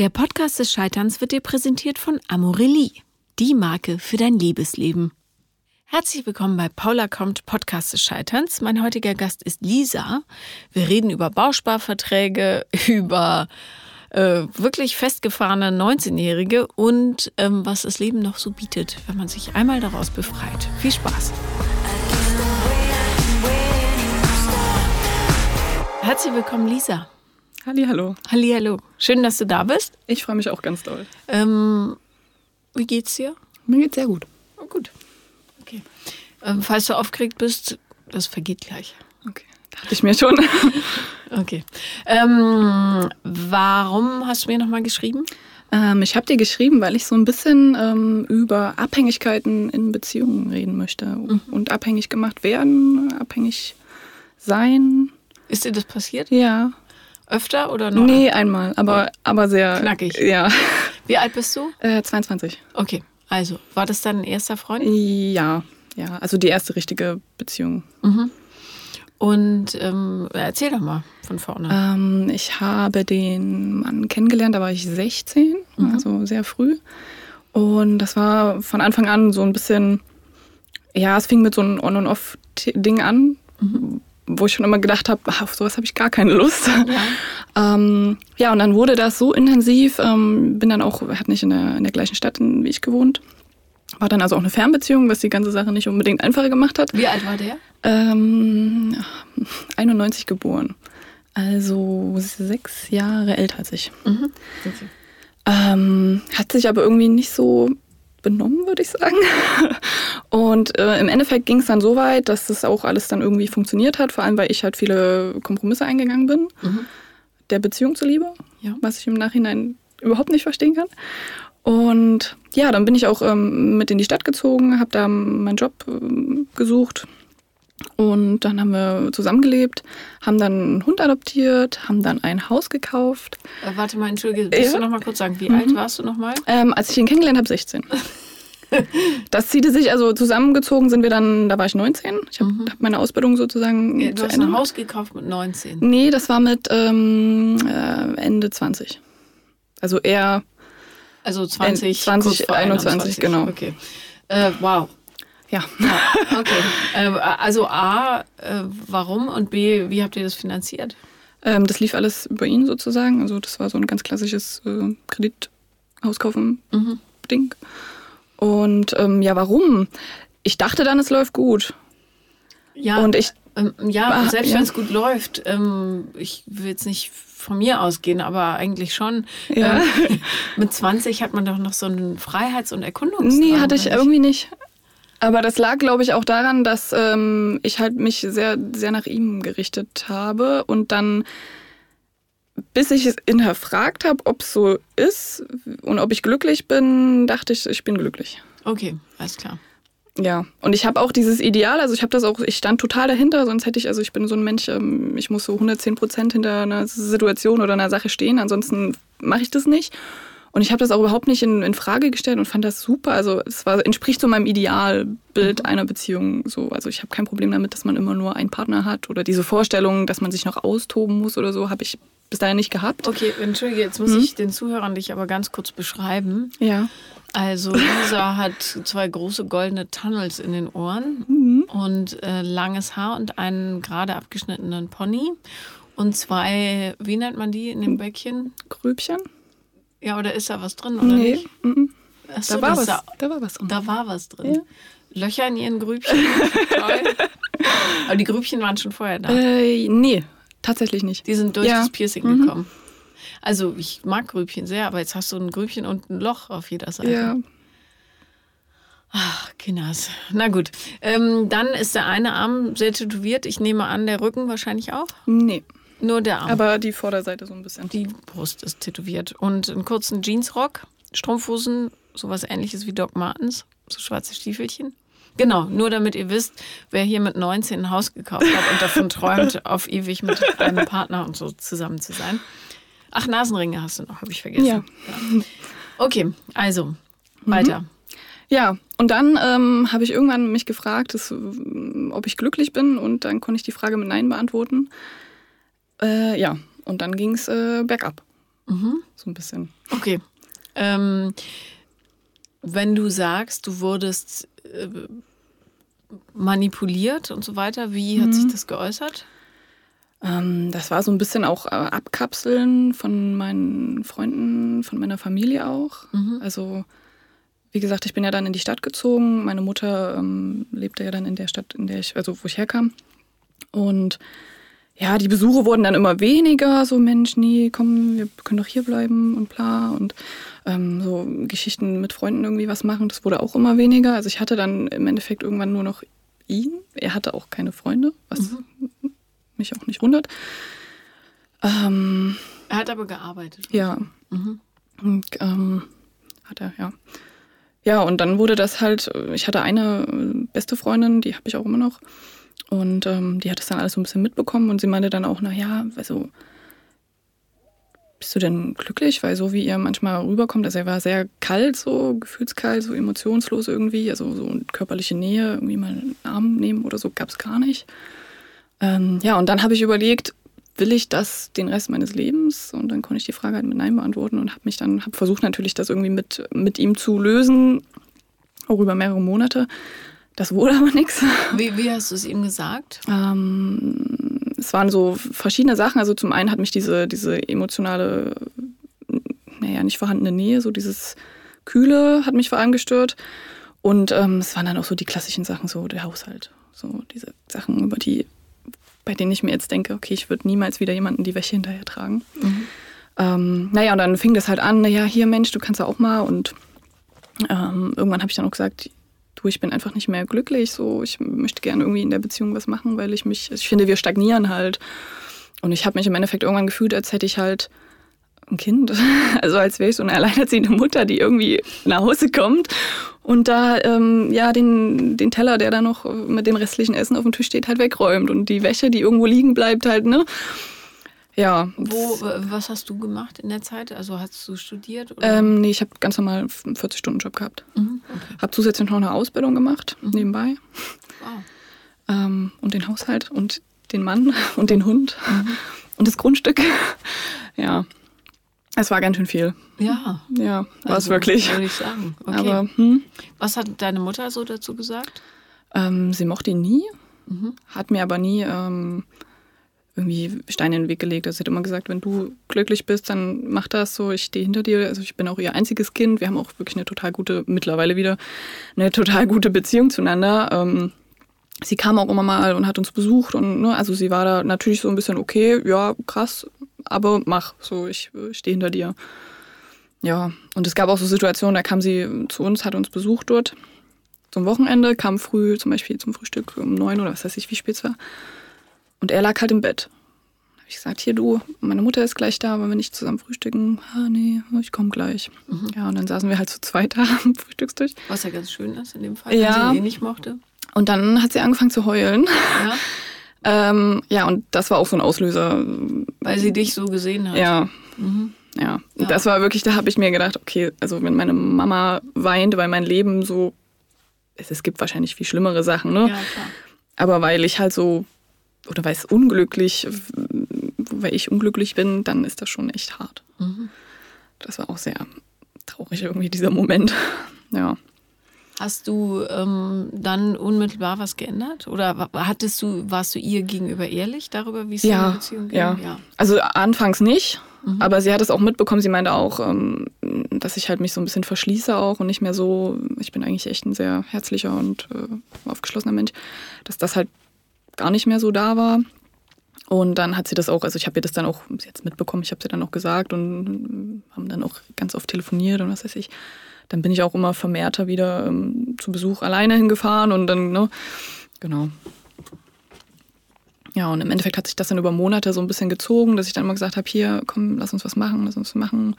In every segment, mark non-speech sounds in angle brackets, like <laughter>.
Der Podcast des Scheiterns wird dir präsentiert von Amorelie, die Marke für dein Liebesleben. Herzlich willkommen bei Paula kommt Podcast des Scheiterns. Mein heutiger Gast ist Lisa. Wir reden über Bausparverträge, <laughs> über äh, wirklich festgefahrene 19-Jährige und ähm, was das Leben noch so bietet, wenn man sich einmal daraus befreit. Viel Spaß! Herzlich willkommen, Lisa. Halli, hallo. Halli, hallo. Schön, dass du da bist. Ich freue mich auch ganz doll. Ähm, wie geht's dir? Mir geht's sehr gut. Oh, gut. Okay. Ähm, falls du aufgeregt bist, das vergeht gleich. Okay, dachte ich mir schon. <laughs> Okay. Ähm, warum hast du mir nochmal geschrieben? Ähm, ich habe dir geschrieben, weil ich so ein bisschen ähm, über Abhängigkeiten in Beziehungen reden möchte. Mhm. Und abhängig gemacht werden, abhängig sein. Ist dir das passiert? Ja. Öfter oder nur? Nee, einmal, aber, aber sehr. Knackig. Ja. Wie alt bist du? Äh, 22. Okay. Also, war das dein erster Freund? Ja, ja. Also die erste richtige Beziehung. Mhm. Und ähm, erzähl doch mal von vorne. Ähm, ich habe den Mann kennengelernt, da war ich 16, Mhm. also sehr früh. Und das war von Anfang an so ein bisschen, ja, es fing mit so einem On- und Off-Ding an, Mhm. Wo ich schon immer gedacht habe, auf sowas habe ich gar keine Lust. Ja. <laughs> ähm, ja, und dann wurde das so intensiv, ähm, bin dann auch, hat nicht in der, in der gleichen Stadt wie ich gewohnt. War dann also auch eine Fernbeziehung, was die ganze Sache nicht unbedingt einfacher gemacht hat. Wie alt war der? Ähm, 91 geboren. Also sechs Jahre älter als ich. Mhm. Okay. Ähm, hat sich aber irgendwie nicht so benommen, würde ich sagen. <laughs> Und äh, im Endeffekt ging es dann so weit, dass das auch alles dann irgendwie funktioniert hat, vor allem weil ich halt viele Kompromisse eingegangen bin, Mhm. der Beziehung zuliebe, Ja. was ich im Nachhinein überhaupt nicht verstehen kann. Und ja, dann bin ich auch ähm, mit in die Stadt gezogen, habe da meinen Job ähm, gesucht. Und dann haben wir zusammengelebt, haben dann einen Hund adoptiert, haben dann ein Haus gekauft. Äh, warte mal, entschuldige, willst Ja. du noch mal kurz sagen, wie Mhm. alt warst du noch mal? Ähm, als ich ihn kennengelernt habe, 16. <laughs> Das zielte sich, also zusammengezogen sind wir dann, da war ich 19. Ich habe Mhm. hab meine Ausbildung sozusagen Ja, du hast Ende ein. Haus gekauft mit 19. Nee, das war mit ähm, äh, Ende 20. Also eher, Also 20, 20, kurz vor 21, genau. Okay. Äh, wow. Ja. Ja, okay. äh, also A, äh, warum und B, wie habt ihr das finanziert? Ähm, das lief alles über ihn sozusagen. Also das war so ein ganz klassisches äh, Kredithauskaufen-Ding. Mhm. Und ähm, ja, warum? Ich dachte dann, es läuft gut. Ja, Und ich- ähm, ja, Ah, selbst ja. wenn es gut läuft, ähm, ich will jetzt nicht von mir ausgehen, aber eigentlich schon. Ja. Ähm, <laughs> mit 20 hat man doch noch so einen Freiheits- und Erkundungsdrang. Nee, hatte ich irgendwie nicht. Aber das lag, glaube ich, auch daran, dass ähm, ich halt mich sehr, sehr nach ihm gerichtet habe und dann, bis ich es hinterfragt habe, ob es so ist und ob ich glücklich bin, dachte ich, ich bin glücklich. Okay, alles klar. Ja, und ich habe auch dieses Ideal, also ich habe das auch, ich stand total dahinter, sonst hätte ich, also ich bin so ein Mensch, ähm, ich muss so 110 Prozent hinter einer Situation oder einer Sache stehen, ansonsten mache ich das nicht. Und ich habe das auch überhaupt nicht in, in Frage gestellt und fand das super. Also es war, entspricht so meinem Idealbild einer Beziehung. So, also ich habe kein Problem damit, dass man immer nur einen Partner hat oder diese Vorstellung, dass man sich noch austoben muss oder so, habe ich bis dahin nicht gehabt. Okay, entschuldige, jetzt muss Mhm. ich den Zuhörern dich aber ganz kurz beschreiben. Ja. Also Lisa hat zwei große goldene Tunnels in den Ohren Mhm. und äh, langes Haar und einen gerade abgeschnittenen Pony und zwei, wie nennt man die in dem Bäckchen? Grübchen? Ja, oder ist da was drin oder Nee. nicht? mhm. Ach so, Da, war was, Da, da war was drin. da war was drin. Ja. Löcher in ihren Grübchen. <laughs> Aber die Grübchen waren schon vorher da. Äh, nee, tatsächlich nicht. Die sind durch Ja. das Piercing Mhm. gekommen. Also ich mag Grübchen sehr, aber jetzt hast du ein Grübchen und ein Loch auf jeder Seite. Ja. Ach, Kinders. Na gut. Ähm, dann ist der eine Arm sehr tätowiert. Ich nehme an, der Rücken wahrscheinlich auch. Nee, Nur der Arm. aber die Vorderseite so ein bisschen. die Brust ist tätowiert. Und einen kurzen Jeansrock, Strumpfhosen, sowas ähnliches wie Doc Martens, so schwarze Stiefelchen. Genau, nur damit ihr wisst, wer hier mit 19 ein Haus gekauft hat und davon <laughs> träumt, auf ewig mit einem Partner und so zusammen zu sein. Ach, Nasenringe hast du noch, habe ich vergessen. Ja. Okay, also, weiter. Ja, und dann ähm, habe ich irgendwann mich gefragt, dass, ob ich glücklich bin und dann konnte ich die Frage mit Nein beantworten. Äh, ja, und dann ging es äh, bergab. Mhm. So ein bisschen. Okay. Ähm, wenn du sagst, du wurdest äh, manipuliert und so weiter, wie mhm. hat sich das geäußert? Ähm, das war so ein bisschen auch äh, Abkapseln von meinen Freunden, von meiner Familie auch. Mhm. Also wie gesagt, ich bin ja dann in die Stadt gezogen. Meine Mutter ähm, lebte ja dann in der Stadt, in der ich, also wo ich herkam. Und ja, die Besuche wurden dann immer weniger. So, Mensch, nee, komm, wir können doch hier bleiben und bla. Und ähm, so Geschichten mit Freunden irgendwie was machen, das wurde auch immer weniger. Also ich hatte dann im Endeffekt irgendwann nur noch ihn. Er hatte auch keine Freunde, was mhm. mich auch nicht wundert. Ähm, er hat aber gearbeitet. Ja. Mhm. Und, ähm, hat er, ja. Ja, und dann wurde das halt, ich hatte eine beste Freundin, die habe ich auch immer noch. Und ähm, die hat das dann alles so ein bisschen mitbekommen und sie meinte dann auch, naja, also bist du denn glücklich? Weil so wie ihr manchmal rüberkommt, also er war sehr kalt, so gefühlskalt, so emotionslos irgendwie, also so körperliche Nähe, irgendwie mal einen Arm nehmen oder so, gab es gar nicht. Ähm, ja, und dann habe ich überlegt, will ich das den Rest meines Lebens? Und dann konnte ich die Frage halt mit Nein beantworten und habe mich dann, habe versucht natürlich das irgendwie mit, mit ihm zu lösen, auch über mehrere Monate. Das wurde aber nichts. <laughs> Wie, wie hast du es ihm gesagt? Ähm, es waren so verschiedene Sachen. Also zum einen hat mich diese, diese emotionale, naja, nicht vorhandene Nähe, so dieses Kühle hat mich vor allem gestört. Und ähm, es waren dann auch so die klassischen Sachen, so der Haushalt. So diese Sachen, über die bei denen ich mir jetzt denke, okay, ich würde niemals wieder jemanden die Wäsche hinterher tragen. Mhm. Ähm, naja, und dann fing das halt an, naja, hier Mensch, du kannst ja auch mal. Und ähm, irgendwann habe ich dann auch gesagt, du, ich bin einfach nicht mehr glücklich. So, ich möchte gerne irgendwie in der Beziehung was machen, weil ich mich, ich finde, wir stagnieren halt. Und ich habe mich im Endeffekt irgendwann gefühlt, als hätte ich halt ein Kind. <laughs> Also als wäre ich so eine alleinerziehende Mutter, die irgendwie nach Hause kommt und da ähm, ja den, den Teller, der da noch mit dem restlichen Essen auf dem Tisch steht, halt wegräumt und die Wäsche, die irgendwo liegen bleibt, halt, ne? Ja. Wo, was hast du gemacht in der Zeit? Also hast du studiert? Oder? Ähm, nee, ich habe ganz normal einen 40-Stunden-Job gehabt. Mhm, okay. Habe zusätzlich noch eine Ausbildung gemacht, mhm. nebenbei. Wow. Ähm, und den Haushalt und den Mann <laughs> und den Hund mhm. und das Grundstück. ja. Es war ganz schön viel. Ja. Ja, war also, es wirklich. Würde ich sagen. Okay. Aber, hm? Was hat deine Mutter so dazu gesagt? Ähm, sie mochte ihn nie, mhm. hat mir aber nie ähm, irgendwie Steine in den Weg gelegt. Also sie hat immer gesagt, wenn du glücklich bist, dann mach das so, ich stehe hinter dir. Also ich bin auch ihr einziges Kind. Wir haben auch wirklich eine total gute, mittlerweile wieder eine total gute Beziehung zueinander. Ähm, sie kam auch immer mal und hat uns besucht und ne, also sie war da natürlich so ein bisschen okay, ja, krass, aber mach, so, ich äh, stehe hinter dir. Ja, und es gab auch so Situationen, da kam sie zu uns, hat uns besucht dort zum Wochenende, kam früh zum Beispiel zum Frühstück um neun oder was weiß ich, wie spät es war. Und er lag halt im Bett. Da habe ich gesagt, hier du, meine Mutter ist gleich da, wollen wir nicht zusammen frühstücken? Ah, nee, ich komme gleich. Mhm. Ja, und dann saßen wir halt zu zweit <laughs> da am Frühstückstisch. Was ja ganz schön ist in dem Fall, ja. weil sie ihn eh nicht mochte. Und dann hat sie angefangen zu heulen. Ja. <laughs> ähm, ja, und das war auch so ein Auslöser. Weil sie dich so gesehen hat. Ja. Mhm. Ja. ja. das war wirklich, da habe ich mir gedacht, okay, also wenn meine Mama weint, weil mein Leben so, es, es gibt wahrscheinlich viel schlimmere Sachen, ne? Ja, klar. Aber weil ich halt so, oder weil es unglücklich, weil ich unglücklich bin, dann ist das schon echt hart. Mhm. Das war auch sehr traurig irgendwie, dieser Moment. <laughs> Ja. Hast du ähm, dann unmittelbar was geändert? Oder hattest du, warst du ihr gegenüber ehrlich darüber, wie es ja, in der Beziehung ging? Ja. ja. Also anfangs nicht, mhm. aber sie hat es auch mitbekommen. Sie meinte auch, ähm, dass ich halt mich so ein bisschen verschließe auch und nicht mehr so, ich bin eigentlich echt ein sehr herzlicher und äh, aufgeschlossener Mensch, dass das halt gar nicht mehr so da war. Und dann hat sie das auch, also ich habe ihr das dann auch jetzt mitbekommen, ich habe sie dann auch gesagt und haben dann auch ganz oft telefoniert und was weiß ich dann bin ich auch immer vermehrter wieder ähm, zu Besuch alleine hingefahren und dann, ne, genau. Ja, und im Endeffekt hat sich das dann über Monate so ein bisschen gezogen, dass ich dann immer gesagt habe, hier, komm, lass uns was machen, lass uns was machen.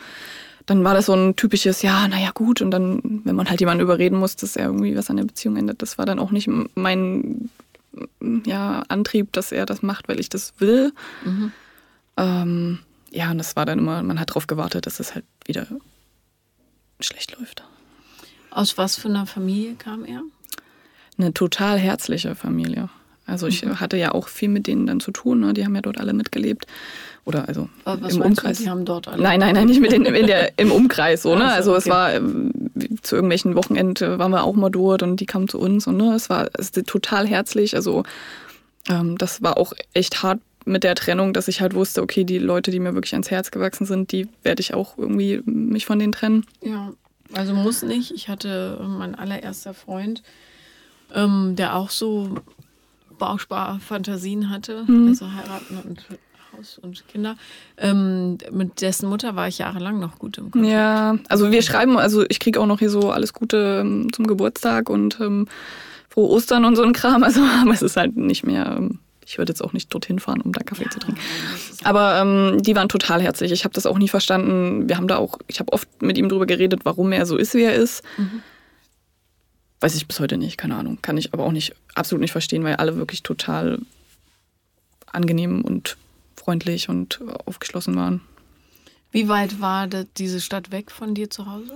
Dann war das so ein typisches, ja, naja, gut. Und dann, wenn man halt jemanden überreden muss, dass er irgendwie was an der Beziehung ändert, das war dann auch nicht mein ja, Antrieb, dass er das macht, weil ich das will. Mhm. Ähm, ja, und das war dann immer, man hat darauf gewartet, dass es halt wieder schlecht läuft. Aus was für einer Familie kam er? Eine total herzliche Familie. Also ich mhm. hatte ja auch viel mit denen dann zu tun. Ne? Die haben ja dort alle mitgelebt. Oder also Was im Umkreis. Du, die haben dort alle nein, nein, nein, nicht mit denen in der, im Umkreis. So, ne? Also, also okay. es war zu irgendwelchen Wochenenden waren wir auch mal dort und die kamen zu uns und ne, es war es total herzlich. Also ähm, das war auch echt hart mit der Trennung, dass ich halt wusste, okay, die Leute, die mir wirklich ans Herz gewachsen sind, die werde ich auch irgendwie mich von denen trennen. Ja, also muss nicht. Ich hatte äh, mein allererster Freund, ähm, der auch so Bausparfantasien hatte, mhm. also heiraten und Haus und Kinder. Ähm, mit dessen Mutter war ich jahrelang noch gut im Kontakt. Ja, also wir schreiben, also ich kriege auch noch hier so alles Gute ähm, zum Geburtstag und ähm, frohe Ostern und so ein Kram. <laughs> Also, aber es ist halt nicht mehr. Ähm, ich würde jetzt auch nicht dorthin fahren, um da Kaffee ja, zu trinken. Aber ähm, die waren total herzlich. Ich habe das auch nie verstanden. Wir haben da auch, ich habe oft mit ihm darüber geredet, warum er so ist, wie er ist. Mhm. Weiß ich bis heute nicht, keine Ahnung. Kann ich aber auch nicht, absolut nicht verstehen, weil alle wirklich total angenehm und freundlich und aufgeschlossen waren. Wie weit war diese Stadt weg von dir zu Hause?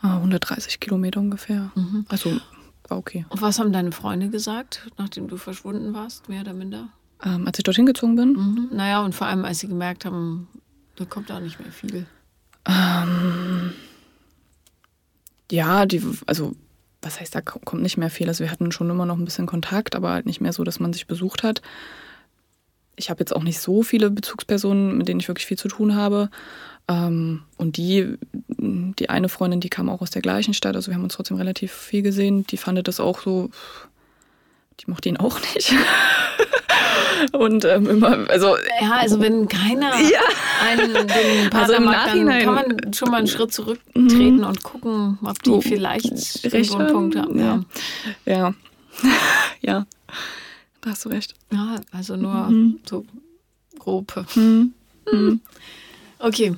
130 ah, Kilometer ungefähr. Mhm. Also war okay. Und was haben deine Freunde gesagt, nachdem du verschwunden warst, mehr oder minder? Ähm, als ich dorthin gezogen bin? Mhm. Naja, und vor allem, als sie gemerkt haben, da kommt auch nicht mehr viel. Ähm, ja, die, also was heißt, da kommt nicht mehr viel. Also wir hatten schon immer noch ein bisschen Kontakt, aber halt nicht mehr so, dass man sich besucht hat ich habe jetzt auch nicht so viele Bezugspersonen, mit denen ich wirklich viel zu tun habe. Ähm, und die, die eine Freundin, die kam auch aus der gleichen Stadt, also wir haben uns trotzdem relativ viel gesehen. Die fand das auch so, die mochte ihn auch nicht. <laughs> und ähm, immer, also. Ja, also wenn keiner <laughs> ja. einen den Partner also mag, dann kann man schon mal einen Schritt zurücktreten mhm. und gucken, ob die oh, vielleicht recht einen Punkt haben. Ja. Ja. ja. <laughs> Da hast du recht. Ja, also nur mhm. so grob. Mhm. Mhm. Okay,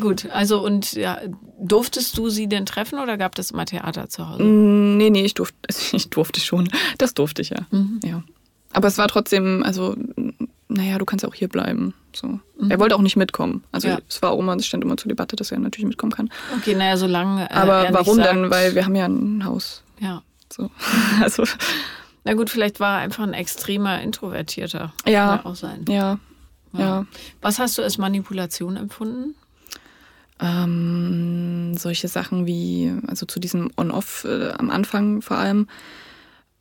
gut. Also und ja, durftest du sie denn treffen oder gab es immer Theater zu Hause? Mm, nee, nee, ich durfte, <laughs> ich durfte schon. Das durfte ich ja. Mhm. ja. Aber es war trotzdem, also, naja, du kannst auch hier bleiben. So. Mhm. Er wollte auch nicht mitkommen. Also ja. es war auch immer, es stand immer zur Debatte, dass er natürlich mitkommen kann. Okay, naja, solange. Äh, Aber warum denn? Weil wir haben ja ein Haus. Ja. So. <laughs> Also na gut, vielleicht war er einfach ein extremer Introvertierter. Ja. Kann auch sein. Ja. ja. ja. Was hast du als Manipulation empfunden? Ähm, solche Sachen wie, also zu diesem On-Off äh, am Anfang vor allem.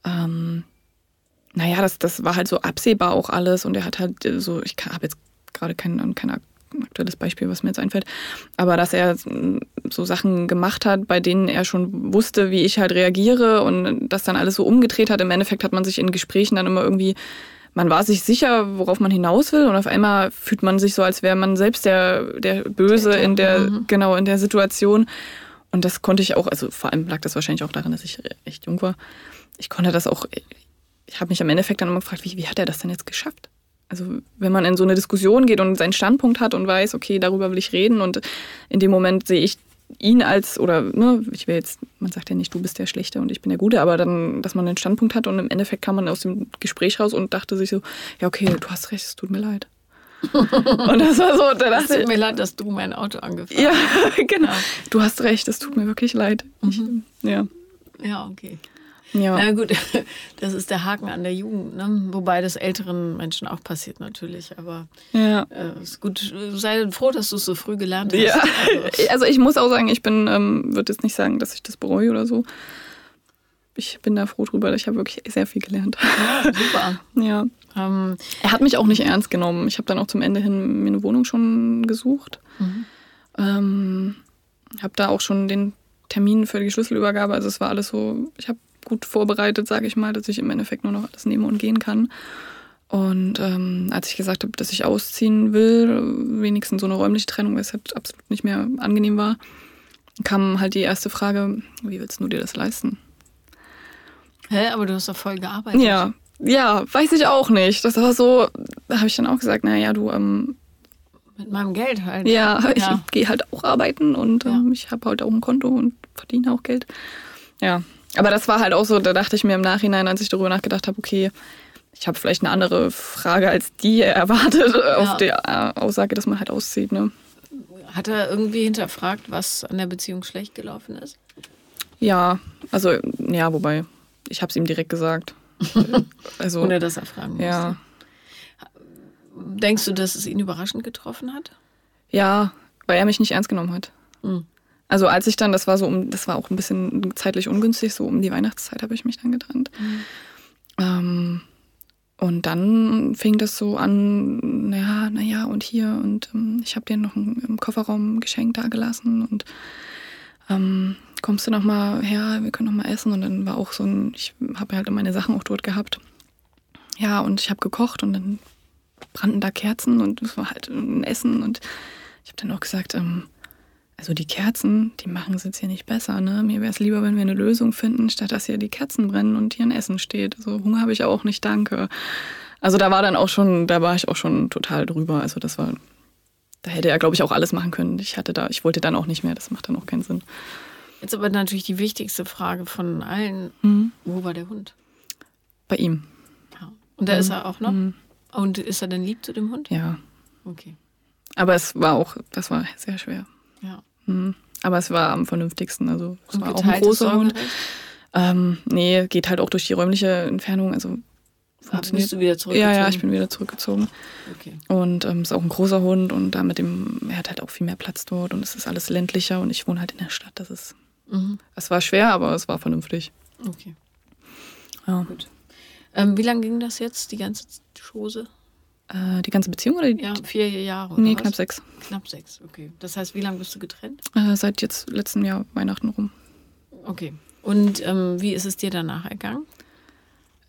Ähm, naja, das, das war halt so absehbar auch alles und er hat halt so, ich habe jetzt gerade kein, kein aktuelles Beispiel, was mir jetzt einfällt, aber dass er so Sachen gemacht hat, bei denen er schon wusste, wie ich halt reagiere und das dann alles so umgedreht hat. Im Endeffekt hat man sich in Gesprächen dann immer irgendwie, man war sich sicher, worauf man hinaus will und auf einmal fühlt man sich so, als wäre man selbst der, der Böse in der, mhm. genau, in der Situation. Und das konnte ich auch, also vor allem lag das wahrscheinlich auch daran, dass ich echt jung war. Ich konnte das auch, ich habe mich am Endeffekt dann immer gefragt, wie, wie hat er das denn jetzt geschafft? Also wenn man in so eine Diskussion geht und seinen Standpunkt hat und weiß, okay, darüber will ich reden und in dem Moment sehe ich ihn als, oder ne, ich will jetzt, man sagt ja nicht, du bist der Schlechte und ich bin der Gute, aber dann, dass man einen Standpunkt hat und im Endeffekt kam man aus dem Gespräch raus und dachte sich so, ja okay, du hast recht, es tut mir leid. <laughs> und das war so, da dachte es tut mir leid, dass du mein Auto angefahren <laughs> hast. Ja, genau. Ja. Du hast recht, es tut mir wirklich leid. Mhm. Ich, ja. Ja, okay. Ja. Na gut, <laughs> das ist der Haken an der Jugend, ne? wobei das älteren Menschen auch passiert natürlich. Aber ja. äh, ist gut. Sei froh, dass du es so früh gelernt hast. Ja. Also, <laughs> also ich muss auch sagen, ich bin, ähm, würde jetzt nicht sagen, dass ich das bereue oder so. Ich bin da froh drüber. Ich habe wirklich sehr viel gelernt. Ja, super. <laughs> ja. Ähm, er hat mich auch nicht ernst genommen. Ich habe dann auch zum Ende hin mir eine Wohnung schon gesucht. Mhm. Ähm, habe da auch schon den Termin für die Schlüsselübergabe. Also es war alles so, ich habe gut vorbereitet, sage ich mal, dass ich im Endeffekt nur noch alles nehmen und gehen kann. Und ähm, als ich gesagt habe, dass ich ausziehen will, wenigstens so eine räumliche Trennung, weil es halt absolut nicht mehr angenehm war, kam halt die erste Frage, wie willst du dir das leisten? Hä, aber du hast doch voll gearbeitet. Ja, ja, weiß ich auch nicht. Das war so, da habe ich dann auch gesagt, naja, du, ähm, mit meinem Geld halt. Ja, <laughs> ich ja. gehe halt auch arbeiten und ähm, ja. ich habe halt auch ein Konto und verdiene auch Geld. Ja, aber das war halt auch so, da dachte ich mir im Nachhinein, als ich darüber nachgedacht habe, okay, ich habe vielleicht eine andere Frage als die erwartet <laughs> ja. auf der äh, Aussage, dass man halt auszieht. Ne? Hat er irgendwie hinterfragt, was an der Beziehung schlecht gelaufen ist? Ja, also ja, wobei, ich habe es ihm direkt gesagt. <laughs> Also, Ohne dass er fragen musste. ja. Denkst du, dass es ihn überraschend getroffen hat? Ja, weil er mich nicht ernst genommen hat. Mhm. Also als ich dann, das war so um, das war auch ein bisschen zeitlich ungünstig, so um die Weihnachtszeit habe ich mich dann getrennt. Ähm, und dann fing das so an, ja, naja, und hier, und ähm, ich habe dir noch ein, im Kofferraum ein Geschenk da gelassen und ähm, kommst du noch mal her, wir können noch mal essen. Und dann war auch so ein, ich habe halt meine Sachen auch dort gehabt. Ja, und ich habe gekocht und dann brannten da Kerzen und es war halt ein Essen und ich habe dann auch gesagt, ähm, also die Kerzen, die machen es jetzt hier nicht besser. Ne? Mir wäre es lieber, wenn wir eine Lösung finden, statt dass hier die Kerzen brennen und hier ein Essen steht. Also Hunger habe ich auch nicht, danke. Also da war dann auch schon, da war ich auch schon total drüber. Also das war, da hätte er, glaube ich, auch alles machen können. Ich hatte da, ich wollte dann auch nicht mehr. Das macht dann auch keinen Sinn. Jetzt aber natürlich die wichtigste Frage von allen. Mhm. Wo war der Hund? Bei ihm. Ja. Und da ist er auch noch? Mhm. Und ist er denn lieb zu dem Hund? Ja. Okay. Aber es war auch, das war sehr schwer. Ja. Mhm. Aber es war am vernünftigsten. Also es Und war auch ein großer Hund. Ähm, nee, geht halt auch durch die räumliche Entfernung. Also Ah, bist du wieder zurück? Ja, ja, ich bin wieder zurückgezogen. Okay. Und ähm, ist auch ein großer Hund und da mit dem, er hat halt auch viel mehr Platz dort und es ist alles ländlicher und ich wohne halt in der Stadt. Das ist, Mhm. es war schwer, aber es war vernünftig. Okay. Ja. Gut. Ähm, wie lange ging das jetzt, die ganze Chose? Äh, die ganze Beziehung oder die? Ja, vier Jahre. Nee, was? knapp sechs. Knapp sechs, okay. Das heißt, wie lange bist du getrennt? Äh, seit jetzt letztem Jahr Weihnachten rum. Okay. Und ähm, wie ist es dir danach ergangen?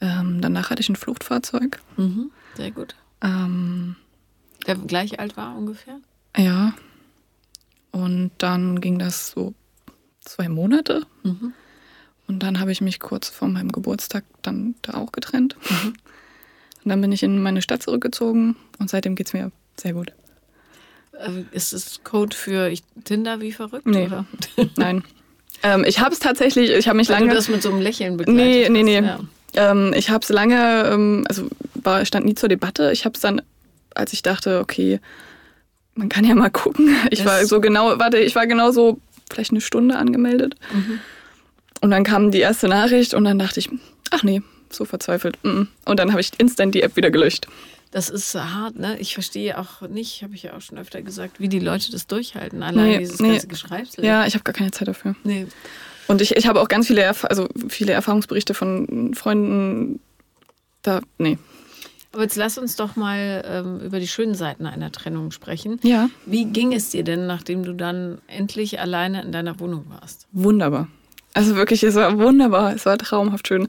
Ähm, danach hatte ich ein Fluchtfahrzeug. Mhm. Sehr gut. Ähm, Der gleich alt war ungefähr? ja. Und dann ging das so zwei Monate. Mhm. Und dann habe ich mich kurz vor meinem Geburtstag dann da auch getrennt. Und dann bin ich in meine Stadt zurückgezogen und seitdem geht es mir sehr gut. Äh, Ist es Code für Tinder wie verrückt? Nee. Oder? <laughs> Nein. ähm, ich habe es tatsächlich, ich habe mich Weil du lange. das mit so einem Lächeln begleitet Nee, nee, nee. Ja. Ähm, ich habe es lange, ähm, also war, stand nie zur Debatte. Ich habe es dann, als ich dachte, okay, man kann ja mal gucken. <laughs> Ich Das- war so genau, warte, ich war genau so vielleicht eine Stunde angemeldet. Mhm. Und dann kam die erste Nachricht und dann dachte ich, ach nee, so verzweifelt. Und dann habe ich instant die App wieder gelöscht. Das ist hart, ne? Ich verstehe auch nicht, habe ich ja auch schon öfter gesagt, wie die Leute das durchhalten. Allein Nee, dieses nee. ganze Geschreibsel. Ja, ich habe gar keine Zeit dafür. Nee. Und ich, ich habe auch ganz viele, Erf also viele Erfahrungsberichte von Freunden. Da, nee. Aber jetzt lass uns doch mal ähm, über die schönen Seiten einer Trennung sprechen. Ja, Wie ging es dir denn, nachdem du dann endlich alleine in deiner Wohnung warst? wunderbar. Also wirklich, es war wunderbar. Es war traumhaft schön.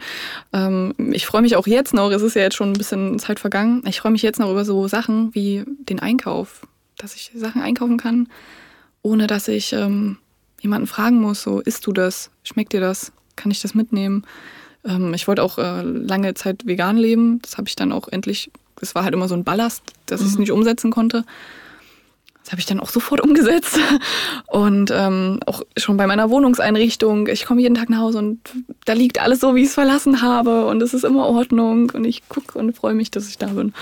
Ähm, ich freue mich auch jetzt noch, es ist ja jetzt schon ein bisschen Zeit vergangen. Ich freue mich jetzt noch über so Sachen wie den Einkauf. Dass ich Sachen einkaufen kann, ohne dass ich ähm, jemanden fragen muss, so, isst du das? Schmeckt dir das? Kann ich das mitnehmen? Ähm, ich wollte auch äh, lange Zeit vegan leben. Das habe ich dann auch endlich, das war halt immer so ein Ballast, dass ich es nicht umsetzen konnte. Das habe ich dann auch sofort umgesetzt. Und ähm, auch schon bei meiner Wohnungseinrichtung. Ich komme jeden Tag nach Hause und da liegt alles so, wie ich es verlassen habe. Und es ist immer Ordnung. Und ich gucke und freue mich, dass ich da bin.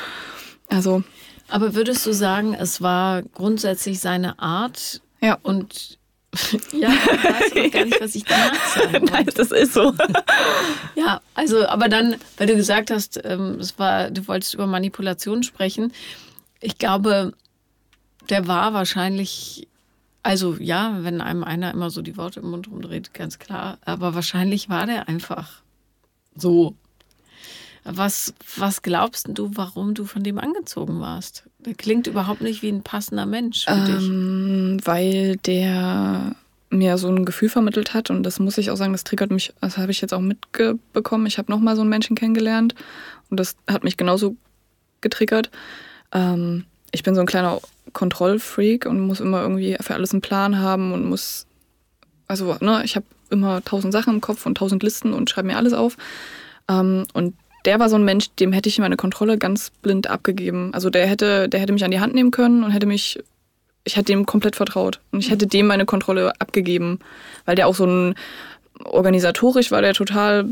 Also, Aber würdest du sagen, es war grundsätzlich seine Art ja. und <laughs> ja, ich weiß noch gar nicht, was ich danach sagen <laughs> Nein, das ist so. <laughs> Ja, also, aber dann, weil du gesagt hast, ähm, es war, du wolltest über Manipulation sprechen. Ich glaube, der war wahrscheinlich, also ja, wenn einem einer immer so die Worte im Mund rumdreht, ganz klar. Aber wahrscheinlich war der einfach so. Was, was glaubst du, warum du von dem angezogen warst? Der klingt überhaupt nicht wie ein passender Mensch für dich. Ähm, weil der mir so ein Gefühl vermittelt hat und das muss ich auch sagen, das triggert mich, das habe ich jetzt auch mitbekommen. Ich habe nochmal so einen Menschen kennengelernt und das hat mich genauso getriggert. Ähm, ich bin so ein kleiner Kontrollfreak und muss immer irgendwie für alles einen Plan haben und muss, also ne, ich habe immer tausend Sachen im Kopf und tausend Listen und schreibe mir alles auf. Ähm, und der war so ein Mensch, dem hätte ich meine Kontrolle ganz blind abgegeben. Also der hätte, der hätte mich an die Hand nehmen können und hätte mich, ich hätte dem komplett vertraut. Und ich hätte dem meine Kontrolle abgegeben, weil der auch so ein, organisatorisch war der total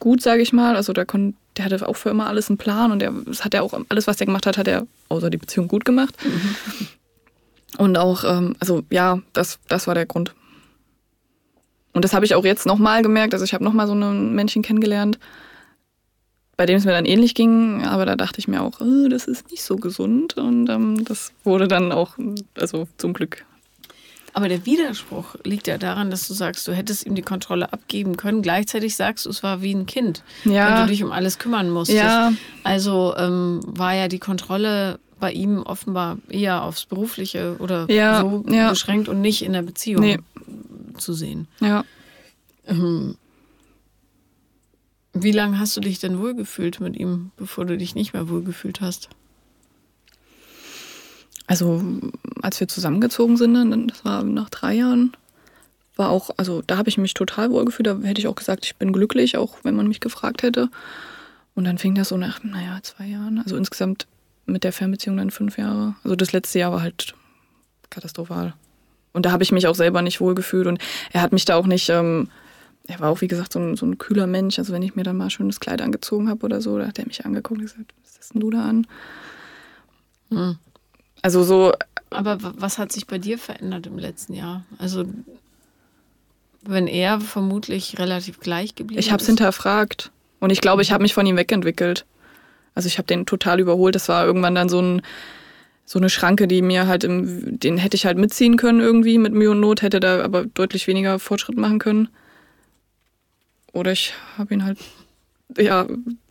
gut, sage ich mal. Also der, kon, der hatte auch für immer alles einen Plan und der, das hat er auch, alles, was der gemacht hat, hat er außer die Beziehung gut gemacht. Und auch, ähm, also ja, das, das war der Grund. Und das habe ich auch jetzt nochmal gemerkt. Also ich habe nochmal so ein Männchen kennengelernt. bei dem es mir dann ähnlich ging, aber da dachte ich mir auch, oh, das ist nicht so gesund und ähm, das wurde dann auch, also zum Glück. Aber der Widerspruch liegt ja daran, dass du sagst, du hättest ihm die Kontrolle abgeben können. Gleichzeitig sagst du, es war wie ein Kind, ja. wenn du dich um alles kümmern musstest. Ja. Also ähm, war ja die Kontrolle bei ihm offenbar eher aufs Berufliche oder Ja, so beschränkt und nicht in der Beziehung Nee. zu sehen. Ja. Ähm, Wie lange hast du dich denn wohlgefühlt mit ihm, bevor du dich nicht mehr wohlgefühlt hast? Also als wir zusammengezogen sind, dann, das war nach drei Jahren, war auch, also da habe ich mich total wohlgefühlt. Da hätte ich auch gesagt, ich bin glücklich, auch wenn man mich gefragt hätte. Und dann fing das so nach, naja, zwei Jahren. Also insgesamt mit der Fernbeziehung dann fünf Jahre. Also das letzte Jahr war halt katastrophal. Und da habe ich mich auch selber nicht wohlgefühlt. Und er hat mich da auch nicht, ähm, er war auch wie gesagt so ein, so ein kühler Mensch. Also wenn ich mir dann mal schönes Kleid angezogen habe oder so, da hat er mich angeguckt und gesagt, was ist denn du da an? Hm. Also so, Aber was hat sich bei dir verändert im letzten Jahr? Also, wenn er vermutlich relativ gleich geblieben Ich habe es ist. hinterfragt. Und ich glaube, ich habe mich von ihm wegentwickelt. Also ich habe den total überholt. Das war irgendwann dann so, ein, so eine Schranke, die mir halt im, den hätte ich halt mitziehen können irgendwie mit Mühe und Not, hätte da aber deutlich weniger Fortschritt machen können. Oder ich habe ihn halt ja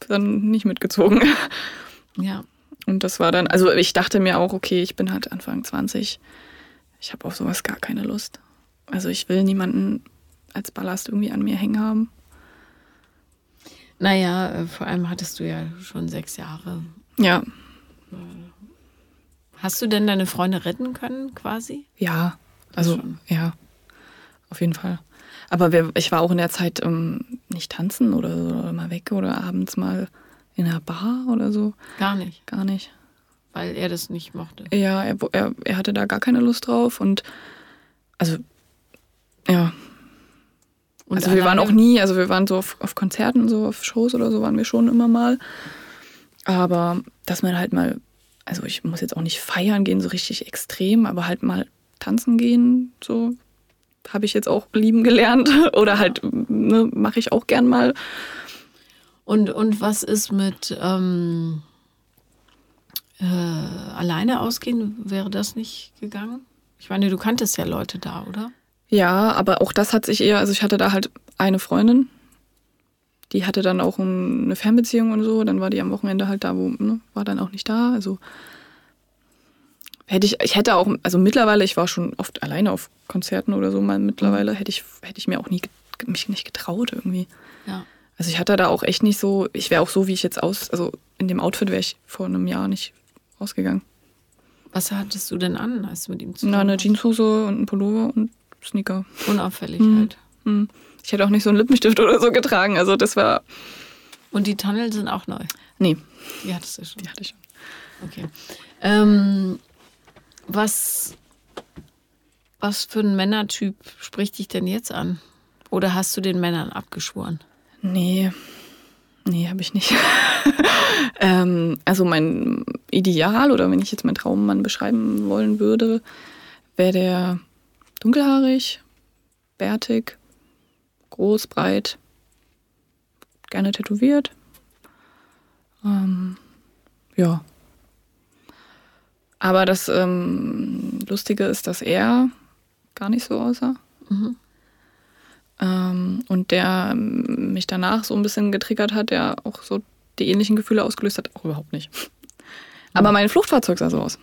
dann nicht mitgezogen. Ja. Und das war dann, also ich dachte mir auch, okay, ich bin halt Anfang 20. Ich habe auf sowas gar keine Lust. Also ich will niemanden als Ballast irgendwie an mir hängen haben. Naja, äh, vor allem hattest du ja schon sechs Jahre. Ja, Hast du denn deine Freunde retten können, quasi? Ja, also schon. ja, auf jeden Fall. Aber wir, ich war auch in der Zeit ähm, nicht tanzen oder so, oder mal weg oder abends mal in einer Bar oder so. Gar nicht, Gar nicht. weil er das nicht mochte. Ja, er, er, er hatte da gar keine Lust drauf und also ja, Und also wir waren auch nie, also wir waren so auf, auf Konzerten, so auf Shows oder so waren wir schon immer mal. Aber dass man halt mal, also ich muss jetzt auch nicht feiern gehen, so richtig extrem, aber halt mal tanzen gehen, so habe ich jetzt auch lieben gelernt. <laughs> Oder halt, ne, mache ich auch gern mal. Und, und was ist mit ähm, äh, alleine ausgehen? Wäre das nicht gegangen? Ich meine, du kanntest ja Leute da, oder? Ja, aber auch das hat sich eher, also ich hatte da halt eine Freundin, die hatte dann auch ein, eine Fernbeziehung und so, dann war die am Wochenende halt da, wo, ne, war dann auch nicht da. Also hätte ich, ich hätte auch, also mittlerweile, ich war schon oft alleine auf Konzerten oder so mal mittlerweile, hätte ich, hätte ich mir auch nie mich nicht getraut irgendwie. Ja. Also ich hatte da auch echt nicht so, ich wäre auch so, wie ich jetzt aus, also in dem Outfit wäre ich vor einem Jahr nicht rausgegangen. Was hattest du denn an, als du mit ihm Na, zusammen eine warst? Jeanshose und ein Pullover und Sneaker. Unauffällig Hm. halt. Hm. Ich hätte auch nicht so einen Lippenstift oder so getragen. Also das war. Und die Tunnel sind auch neu. Nee, Die hattest du schon. die hatte ich schon. Okay. Ähm, was, was für ein Männertyp spricht dich denn jetzt an? Oder hast du den Männern abgeschworen? Nee. Nee, habe ich nicht. <laughs> ähm, also mein Ideal oder wenn ich jetzt meinen Traummann beschreiben wollen würde, wäre der dunkelhaarig, bärtig, groß, breit, gerne tätowiert. Ähm, ja. Aber das ähm, Lustige ist, dass er gar nicht so aussah. Mhm. Ähm, und der ähm, mich danach so ein bisschen getriggert hat, der auch so die ähnlichen Gefühle ausgelöst hat, auch überhaupt nicht. Aber mein Fluchtfahrzeug sah so aus.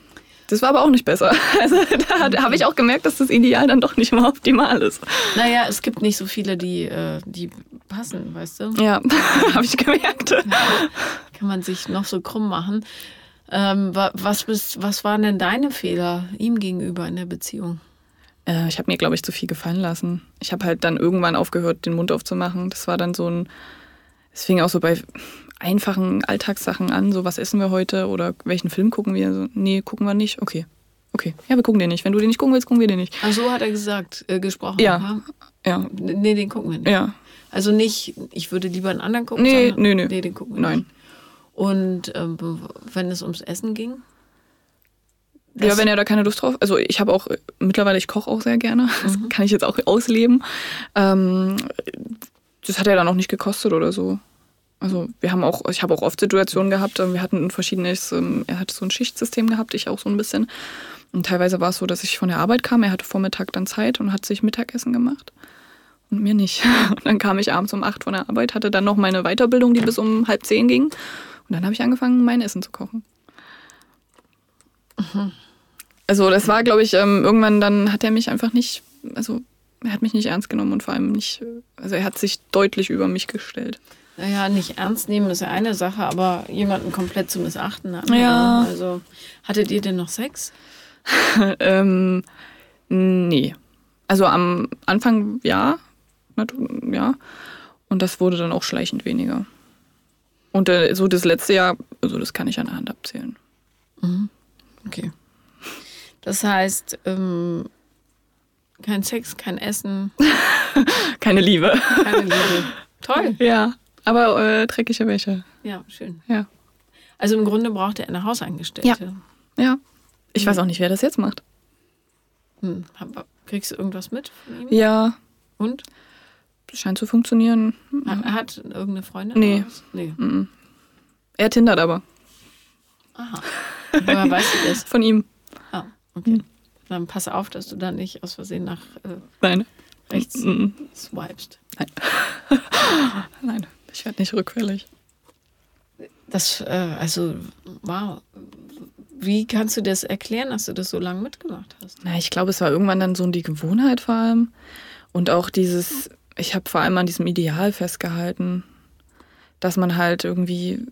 Das war aber auch nicht besser. <laughs> Also da hat- habe ich auch gemerkt, dass das Ideal dann doch nicht immer optimal ist. Naja, es gibt nicht so viele, die, äh, die passen, weißt du? Ja, <laughs> habe ich gemerkt. <laughs> Kann man sich noch so krumm machen. Ähm, wa- was, was waren denn deine Fehler ihm gegenüber in der Beziehung? Äh, ich habe mir, glaube ich, zu viel gefallen lassen. Ich habe halt dann irgendwann aufgehört, den Mund aufzumachen. Das war dann so ein. Es fing auch so bei einfachen Alltagssachen an, so was essen wir heute oder welchen Film gucken wir. So, nee, gucken wir nicht. Okay. Okay. Ja, wir gucken den nicht. Wenn du den nicht gucken willst, gucken wir den nicht. Ach, so hat er gesagt, äh, gesprochen. Ja. aha. Ja. Nee, den gucken wir nicht. Ja. Also nicht, ich würde lieber einen anderen gucken. Nee, sondern, nee, nee. Nee, den gucken wir Nein. nicht. Und ähm, wenn es ums Essen ging? Ja, wenn er da keine Lust drauf. Also ich habe auch mittlerweile, ich koche auch sehr gerne. <laughs> Das kann ich jetzt auch ausleben. Ähm, das hat er dann auch nicht gekostet oder so. Also wir haben auch, ich habe auch oft Situationen gehabt, ähm, wir hatten ein verschiedenes, ähm, er hat so ein Schichtsystem gehabt, ich auch so ein bisschen. Und teilweise war es so, dass ich von der Arbeit kam, er hatte Vormittag dann Zeit und hat sich Mittagessen gemacht. Und mir nicht. <laughs> Und dann kam ich abends um acht von der Arbeit, hatte dann noch meine Weiterbildung, die bis um halb zehn ging. Und dann habe ich angefangen, mein Essen zu kochen. Mhm. Also das war, glaube ich, ähm, irgendwann dann hat er mich einfach nicht, also er hat mich nicht ernst genommen und vor allem nicht, also er hat sich deutlich über mich gestellt. Naja, nicht ernst nehmen ist ja eine Sache, aber jemanden komplett zu missachten. Ja. Also hattet ihr denn noch Sex? <laughs> ähm, nee. Also am Anfang ja, ja. Und das wurde dann auch schleichend weniger. Und äh, so das letzte Jahr, also das kann ich an der Hand abzählen. Mhm. Okay. Das heißt, ähm, kein Sex, kein Essen. <laughs> Keine Liebe. Keine Liebe. Toll. Ja, aber äh, dreckige Wäsche. Ja, schön. Ja. Also im Grunde braucht er eine Hausangestellte. Ja. Ja. Ich hm. weiß auch nicht, wer das jetzt macht. Hm. Kriegst du irgendwas mit von ihm? Ja. Und? Scheint zu funktionieren. Er hat irgendeine Freundin? Nee. Nee. Er tindert aber. Aha. Woher weißt du das? Von ihm. Okay. Mhm. Dann pass auf, dass du da nicht aus Versehen nach äh, Nein. rechts mhm. swipest. Nein. <laughs> Nein, ich werde nicht rückfällig. Das, äh, also, wow. Wie kannst du das erklären, dass du das so lange mitgemacht hast? Na, ich glaube, es war irgendwann dann so die Gewohnheit vor allem. Und auch dieses, ich habe vor allem an diesem Ideal festgehalten, dass man halt irgendwie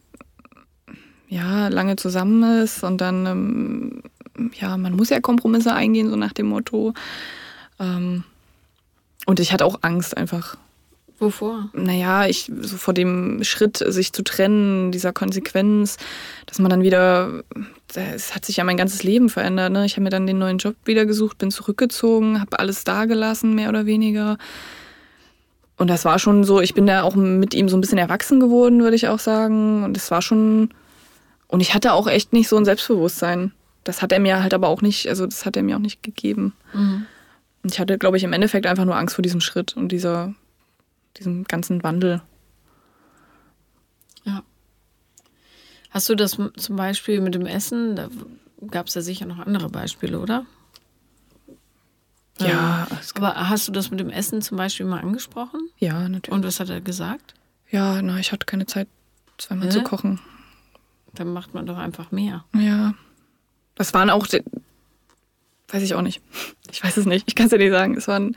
ja lange zusammen ist und dann ähm, ja man muss ja Kompromisse eingehen so nach dem Motto ähm, und ich hatte auch Angst einfach Wovor? Naja, ich, so vor dem Schritt, sich zu trennen, dieser Konsequenz, dass man dann wieder, es hat sich ja mein ganzes Leben verändert. Ne? Ich habe mir dann den neuen Job wieder gesucht, bin zurückgezogen, habe alles da gelassen, mehr oder weniger. Und das war schon so, ich bin da auch mit ihm so ein bisschen erwachsen geworden, würde ich auch sagen. Und es war schon, und ich hatte auch echt nicht so ein Selbstbewusstsein. Das hat er mir halt aber auch nicht, also das hat er mir auch nicht gegeben. Mhm. Und ich hatte, glaube ich, im Endeffekt einfach nur Angst vor diesem Schritt und dieser, diesem ganzen Wandel. Ja. Hast du das zum Beispiel mit dem Essen? Da gab es ja sicher noch andere Beispiele, oder? Ja. Ähm, aber hast du das mit dem Essen zum Beispiel mal angesprochen? Ja, natürlich. Und was hat er gesagt? Ja, na, ich hatte keine Zeit, zweimal ja? zu kochen. Dann macht man doch einfach mehr. Ja. Das waren auch, weiß ich auch nicht. Ich weiß es nicht. Ich kann es dir nicht sagen. Es waren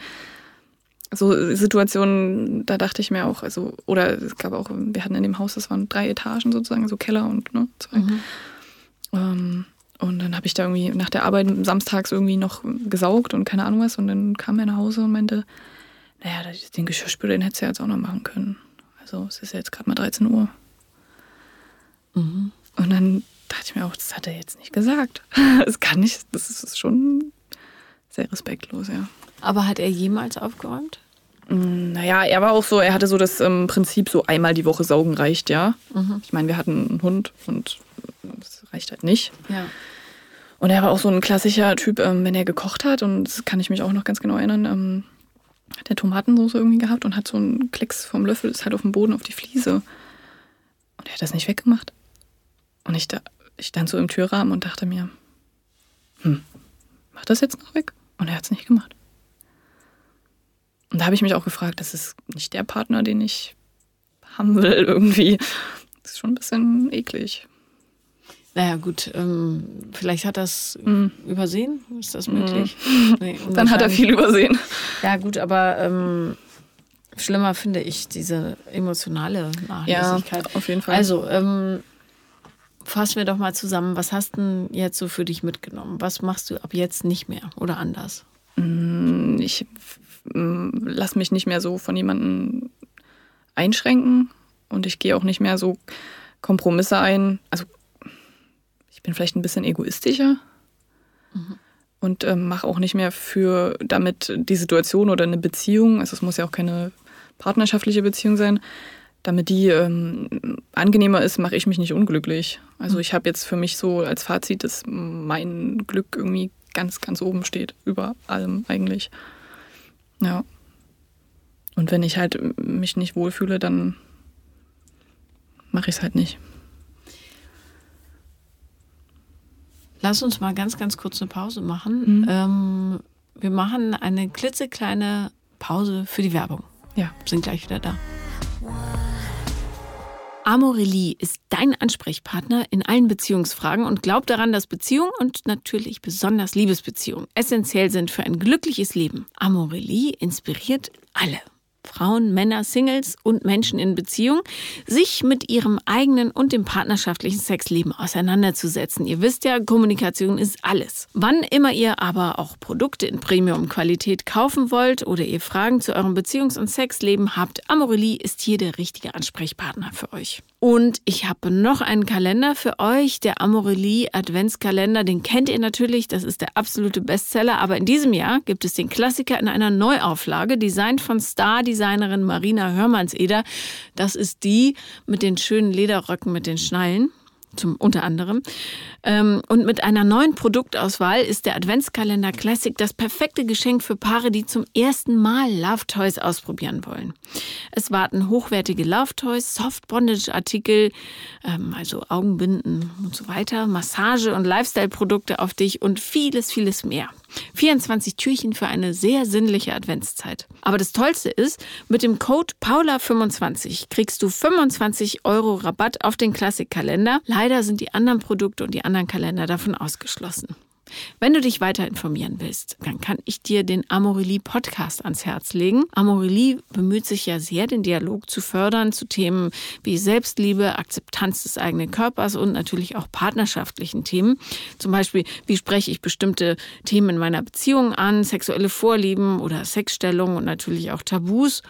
so Situationen, da dachte ich mir auch, also, oder es gab auch, wir hatten in dem Haus, das waren drei Etagen sozusagen, so Keller und ne, zwei. Mhm. Ähm, und dann habe ich da irgendwie nach der Arbeit samstags irgendwie noch gesaugt und keine Ahnung was. Und dann kam er nach Hause und meinte, naja, den Geschirrspüler, den hättest du ja jetzt auch noch machen können. Also es ist ja jetzt gerade mal 13 Uhr. Mhm. Und dann dachte ich mir auch, das hat er jetzt nicht gesagt. <laughs> Das kann nicht, das ist schon sehr respektlos, ja. Aber hat er jemals aufgeräumt? Mm, naja, er war auch so, er hatte so das ähm, Prinzip, so einmal die Woche saugen reicht, ja. Mhm. Ich meine, wir hatten einen Hund und das reicht halt nicht. Ja. Und er war auch so ein klassischer Typ, ähm, wenn er gekocht hat, und das kann ich mich auch noch ganz genau erinnern, ähm, hat er Tomatensauce irgendwie gehabt und hat so einen Klecks vom Löffel, ist halt auf dem Boden auf die Fliese. Und er hat das nicht weggemacht. Und ich, da, ich stand so im Türrahmen und dachte mir, hm, mach das jetzt noch weg? Und er hat es nicht gemacht. Und da habe ich mich auch gefragt, das ist nicht der Partner, den ich haben will irgendwie. Das ist schon ein bisschen eklig. Naja, gut, ähm, vielleicht hat er es mm. übersehen. Ist das möglich? Mm. Nee, <laughs> Dann hat er viel übersehen. Ja, gut, aber ähm, schlimmer finde ich diese emotionale Nachlässigkeit. Ja, auf jeden Fall. Also, ähm, fassen wir doch mal zusammen. Was hast du jetzt so für dich mitgenommen? Was machst du ab jetzt nicht mehr oder anders? Mm, ich lass mich nicht mehr so von jemandem einschränken und ich gehe auch nicht mehr so Kompromisse ein. Also ich bin vielleicht ein bisschen egoistischer mhm. und äh, mache auch nicht mehr für damit die Situation oder eine Beziehung, also es muss ja auch keine partnerschaftliche Beziehung sein, damit die ähm, angenehmer ist, mache ich mich nicht unglücklich. Also mhm. ich habe jetzt für mich so als Fazit, dass mein Glück irgendwie ganz, ganz oben steht, über allem eigentlich. Ja. Und wenn ich halt mich nicht wohlfühle, dann mache ich es halt nicht. Lass uns mal ganz, ganz kurz eine Pause machen. Mhm. Ähm, wir machen eine klitzekleine Pause für die Werbung. Ja. Sind gleich wieder da. Amorelie ist dein Ansprechpartner in allen Beziehungsfragen und glaubt daran, dass Beziehung und natürlich besonders Liebesbeziehungen essentiell sind für ein glückliches Leben. Amorelie inspiriert alle. Frauen, Männer, Singles und Menschen in Beziehung, sich mit ihrem eigenen und dem partnerschaftlichen Sexleben auseinanderzusetzen. Ihr wisst ja, Kommunikation ist alles. Wann immer ihr aber auch Produkte in Premium-Qualität kaufen wollt oder ihr Fragen zu eurem Beziehungs- und Sexleben habt, Amorelie ist hier der richtige Ansprechpartner für euch. Und ich habe noch einen Kalender für euch, der Amorelie Adventskalender. Den kennt ihr natürlich, das ist der absolute Bestseller. Aber in diesem Jahr gibt es den Klassiker in einer Neuauflage, designt von Star-Designerin Marina Hörmannseder. Das ist die mit den schönen Lederröcken mit den Schnallen zum unter anderem. Ähm, und mit einer neuen Produktauswahl ist der Adventskalender Classic das perfekte Geschenk für Paare, die zum ersten Mal Love Toys ausprobieren wollen. Es warten hochwertige Love Toys, Soft Bondage Artikel, ähm, also Augenbinden und so weiter, Massage- und Lifestyle-Produkte auf dich und vieles, vieles mehr. 24 Türchen für eine sehr sinnliche Adventszeit. Aber das Tollste ist, mit dem Code Paula25 kriegst du 25 Euro Rabatt auf den Klassikkalender. Leider sind die anderen Produkte und die anderen Kalender davon ausgeschlossen. Wenn du dich weiter informieren willst, dann kann ich dir den Amorelie Podcast ans Herz legen. Amorelie bemüht sich ja sehr, den Dialog zu fördern zu Themen wie Selbstliebe, Akzeptanz des eigenen Körpers und natürlich auch partnerschaftlichen Themen. Zum Beispiel, wie spreche ich bestimmte Themen in meiner Beziehung an, sexuelle Vorlieben oder Sexstellung und natürlich auch Tabus.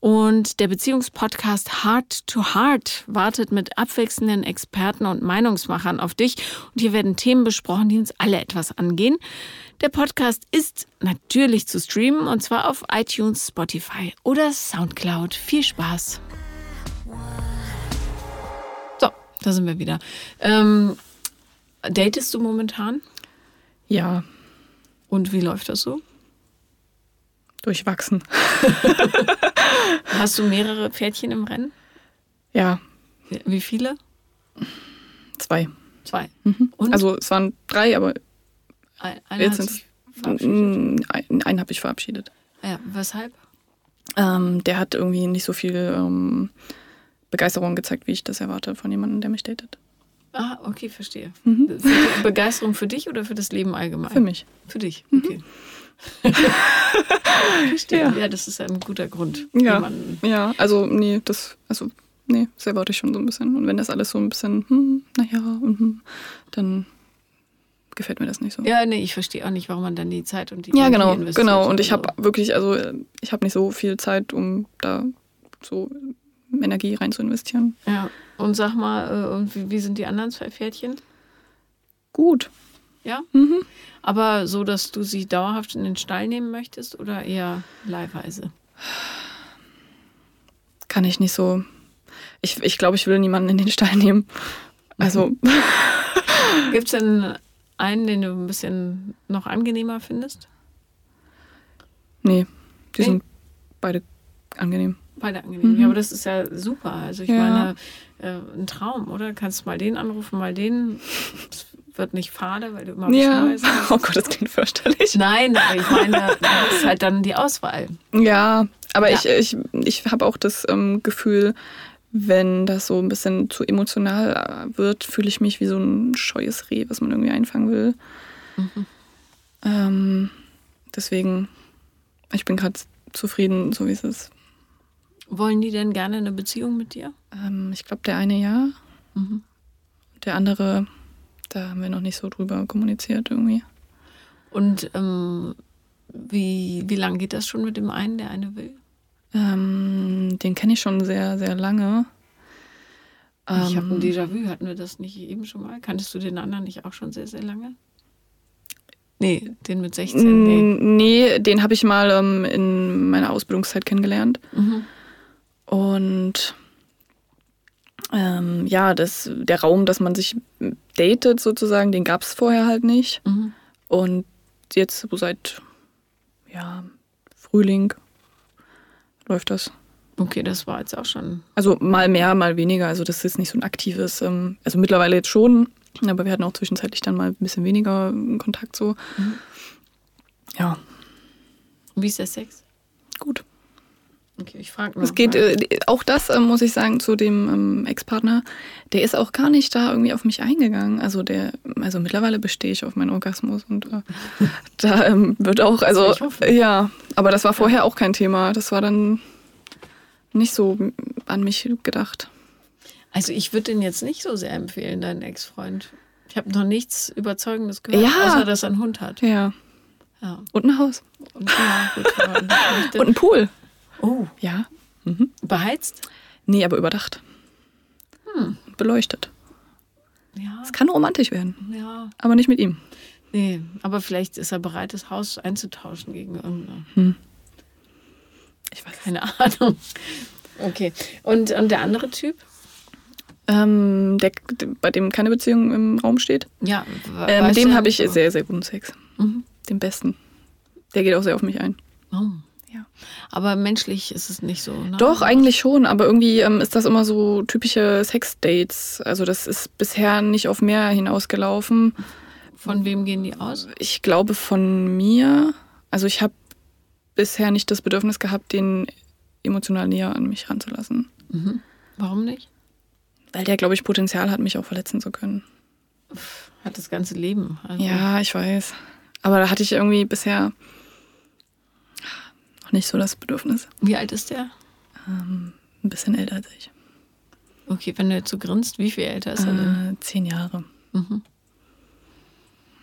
Und der Beziehungspodcast Heart to Heart wartet mit abwechselnden Experten und Meinungsmachern auf dich. Und hier werden Themen besprochen, die uns alle etwas angehen. Der Podcast ist natürlich zu streamen und zwar auf iTunes, Spotify oder Soundcloud. Viel Spaß! So, da sind wir wieder. Ähm, datest du momentan? Ja, Und wie läuft das so? durchwachsen. Hast du mehrere Pferdchen im Rennen? Ja, Wie viele? zwei. Zwei. Mhm. Also es waren drei, aber Ein- einer jetzt hat sich verabschiedet. einen, einen habe ich verabschiedet. Ja, weshalb? Ähm, der hat irgendwie nicht so viel ähm, Begeisterung gezeigt, wie ich das erwarte von jemandem, der mich datet. Ah, okay, verstehe. Mhm. Für Begeisterung für dich oder für das Leben allgemein? Für mich. Für dich, Mhm. okay. <laughs> verstehe. Ja. Ja. das ist ein guter Grund. Ja. Ja, also nee, das, also nee, das erwarte ich schon so ein bisschen. Und wenn das alles so ein bisschen, hm, naja, mhm, dann gefällt mir das nicht so. Ja, nee, ich verstehe auch nicht, warum man dann die Zeit und die Ja, Energie genau, investiert. genau. Und ich Also, habe wirklich, also ich habe nicht so viel Zeit, um da so Energie rein zu investieren. Ja, und sag mal, äh, und wie, wie sind die anderen zwei Pferdchen? Gut. Ja? Mhm. Aber so, dass du sie dauerhaft in den Stall nehmen möchtest oder eher leihweise? Kann ich nicht so. Ich, ich glaube, ich will niemanden in den Stall nehmen. Also, <laughs> Gibt es denn einen, den du ein bisschen noch angenehmer findest? nee, die Nee? sind beide angenehm. Beide angenehm. Mhm. Ja, aber das ist ja super. Also ich Ja. meine, äh, ein Traum, oder? Kannst mal den anrufen, mal den. Es wird nicht fade, weil du immer Ja. Weißt. <laughs> Oh Gott, das klingt fürchterlich. Nein, aber ich meine, das <laughs> ist halt dann die Auswahl. Ja, aber Ja. ich, ich, ich habe auch das ähm, Gefühl, wenn das so ein bisschen zu emotional äh, wird, fühle ich mich wie so ein scheues Reh, was man irgendwie einfangen will. Mhm. Ähm, deswegen, ich bin gerade zufrieden, so wie es ist. Wollen die denn gerne eine Beziehung mit dir? Ähm, ich glaube, der eine ja, Mhm. der andere, da haben wir noch nicht so drüber kommuniziert irgendwie. Und ähm, wie, wie lange geht das schon mit dem einen, der eine will? Ähm, den kenne ich schon sehr, sehr lange. Ich habe ein Ähm, Déjà-vu, hatten wir das nicht eben schon mal? Kanntest du den anderen nicht auch schon sehr, sehr lange? Nee, den mit 16, nee. Mm, Nee, den habe ich mal ähm, in meiner Ausbildungszeit kennengelernt. Mhm. Und ähm, ja, das, der Raum, dass man sich datet sozusagen, den gab es vorher halt nicht. Mhm. Und jetzt so seit ja, Frühling läuft das. Okay, das war jetzt auch schon. Also mal mehr, mal weniger. Also das ist nicht so ein aktives, ähm, also mittlerweile jetzt schon, aber wir hatten auch zwischenzeitlich dann mal ein bisschen weniger Kontakt so. Mhm. Ja. Wie ist der Sex? Gut. Okay, ich frage Es geht, äh, auch das äh, muss ich sagen zu dem ähm, Ex-Partner, der ist auch gar nicht da irgendwie auf mich eingegangen. Also der, also mittlerweile bestehe ich auf meinen Orgasmus und äh, <laughs> da ähm, wird auch, also ja, aber das war vorher auch kein Thema. Das war dann nicht so an mich gedacht. Also ich würde den jetzt nicht so sehr empfehlen, deinen Ex-Freund. Ich habe noch nichts Überzeugendes gehört, ja. außer dass er einen Hund hat. Ja. ja. Und ein Haus. Und, ja, gut, <laughs> und ein Pool. Oh. Ja. Mhm. Beheizt? Nee, aber überdacht. Hm. Beleuchtet. Ja. Es kann romantisch werden. Ja. Aber nicht mit ihm. Nee, aber vielleicht ist er bereit, das Haus einzutauschen gegen irgendeine. Hm. Ich weiß keine Ahnung. Okay. Und, und der andere Typ? Ähm, der, bei dem keine Beziehung im Raum steht. Ja. Äh, mit dem habe ich so? sehr, sehr guten Sex. Mhm. Den besten. Der geht auch sehr auf mich ein. Oh. Ja. Aber menschlich ist es nicht so. Ne? Doch, eigentlich schon, aber irgendwie ähm, ist das immer so typische Sex-Dates. Also das ist bisher nicht auf mehr hinausgelaufen. Von wem gehen die aus? Ich glaube von mir. Also ich habe bisher nicht das Bedürfnis gehabt, den emotional näher an mich ranzulassen. Mhm. Warum nicht? Weil der, glaube ich, Potenzial hat, mich auch verletzen zu können. Hat das ganze Leben. Also. Ja, ich weiß. Aber da hatte ich irgendwie bisher noch nicht so das Bedürfnis. Wie alt ist der? Ähm, ein bisschen älter als ich. Okay, wenn du jetzt so grinst, wie viel älter ist er denn? Äh, zehn Jahre. Mhm.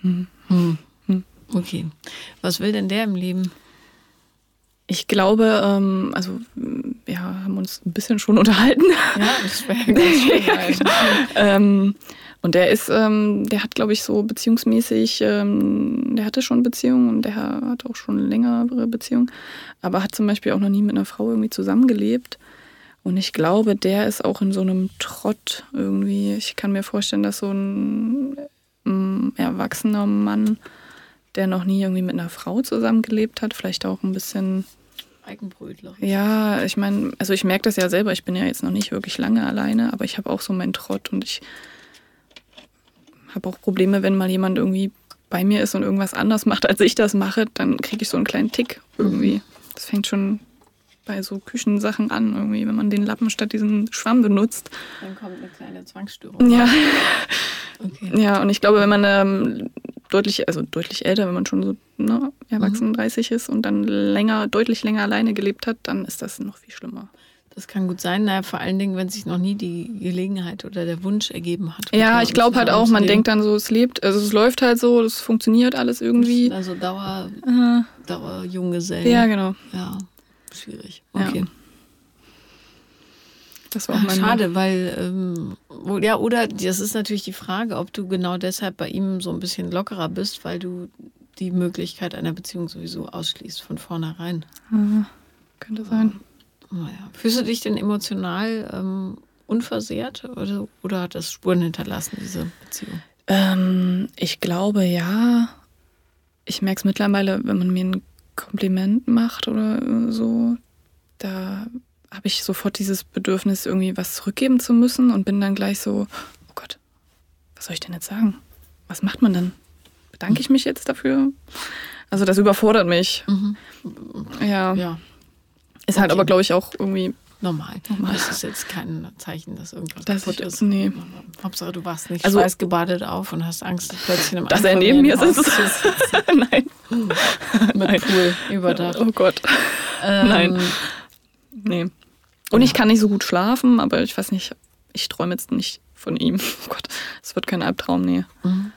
Hm. Hm. Okay. Was will denn der im Leben? Ich glaube, ähm, also wir haben uns ein bisschen schon <laughs> unterhalten. Ja, das wäre ganz schön. ähm, und der ist, ähm, der hat, glaube ich, so beziehungsmäßig, ähm, der hatte schon Beziehungen und der hat auch schon längere Beziehungen, aber hat zum Beispiel auch noch nie mit einer Frau irgendwie zusammengelebt. Und ich glaube, der ist auch in so einem Trott irgendwie. Ich kann mir vorstellen, dass so ein, ähm, erwachsener Mann der noch nie irgendwie mit einer Frau zusammengelebt hat, vielleicht auch ein bisschen Eigenbrötler. Ja, ich meine, also ich merke das ja selber, ich bin ja jetzt noch nicht wirklich lange alleine, aber ich habe auch so meinen Trott und ich habe auch Probleme, wenn mal jemand irgendwie bei mir ist und irgendwas anders macht, als ich das mache, dann kriege ich so einen kleinen Tick irgendwie. Mhm. Das fängt schon bei so Küchensachen an, irgendwie, wenn man den Lappen statt diesen Schwamm benutzt. Dann kommt eine kleine Zwangsstörung. Ja. Okay. Ja, und ich glaube, wenn man ähm, deutlich, also deutlich älter, wenn man schon so ne, erwachsen mhm. 30 ist und dann länger, deutlich länger alleine gelebt hat, dann ist das noch viel schlimmer. Das kann gut sein, naja, vor allen Dingen, wenn sich noch nie die Gelegenheit oder der Wunsch ergeben hat. Ja, ich glaube halt auch, man denkt dann so, es lebt, also es läuft halt so, es funktioniert alles irgendwie. Also Dauer, Dauer Junggesellen. Ja, genau. Ja, schwierig. Okay. Ja. Das war auch mein Schade, weil, ähm, ja, oder das ist natürlich die Frage, ob du genau deshalb bei ihm so ein bisschen lockerer bist, weil du die Möglichkeit einer Beziehung sowieso ausschließt von vornherein. Ja, könnte sein. Naja. Fühlst du dich denn emotional ähm, unversehrt oder, oder hat das Spuren hinterlassen, diese Beziehung? Ähm, ich glaube ja. Ich merke es mittlerweile, wenn man mir ein Kompliment macht oder so, da habe ich sofort dieses Bedürfnis, irgendwie was zurückgeben zu müssen und bin dann gleich so, oh Gott, was soll ich denn jetzt sagen? Was macht man denn? Bedanke ich mich jetzt dafür? Also das überfordert mich. Mhm. Ja. ja. Ist halt aber, glaube ich, auch irgendwie normal. normal. Das ist jetzt kein Zeichen, dass irgendwas das kaputt ist. Nee. Hauptsache, du warst nicht also, gebadet auf und hast Angst, dass plötzlich im Dass er neben mir sitzt. <laughs> Nein. Mit Nein. Pool überdacht. <laughs> Oh Gott. Ähm, Nein. Nee. Und ich kann nicht so gut schlafen, aber ich weiß nicht, ich träume jetzt nicht von ihm. <laughs> Oh Gott, es wird kein Albtraum, nee. Mhm.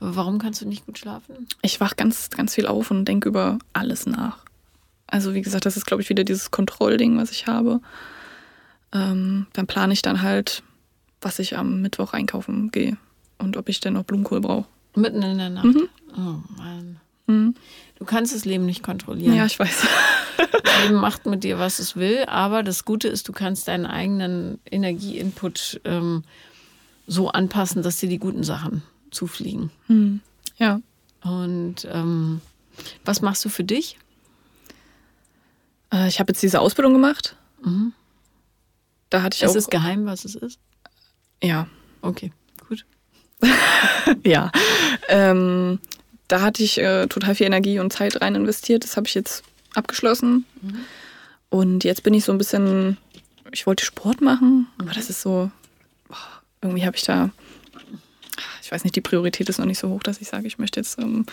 Warum kannst du nicht gut schlafen? Ich wach ganz, ganz viel auf und denke über alles nach. Also wie gesagt, das ist, glaube ich, wieder dieses Kontrollding, was ich habe. Ähm, dann plane ich dann halt, was ich am Mittwoch einkaufen gehe und ob ich denn noch Blumenkohl brauche. Mitten in der Nacht? Mhm. Oh Mann. Mhm. Du kannst das Leben nicht kontrollieren. Ja, ich weiß. Das Leben macht mit dir, was es will, aber das Gute ist, du kannst deinen eigenen Energieinput ähm, so anpassen, dass dir die guten Sachen zufliegen. Hm. Ja. Und ähm, was machst du für dich? Äh, ich habe jetzt diese Ausbildung gemacht Da hatte ich Es auch. ist geheim, was es ist. ja, Okay, gut. <laughs> ja. Ähm, da hatte ich äh, total viel Energie und Zeit rein investiert. Das habe ich jetzt abgeschlossen. Und jetzt bin ich so ein bisschen. Ich wollte Sport machen, aber das ist so. boah, irgendwie habe ich da. Ich weiß nicht, die Priorität ist noch nicht so hoch, dass ich sage, ich möchte jetzt. Ähm,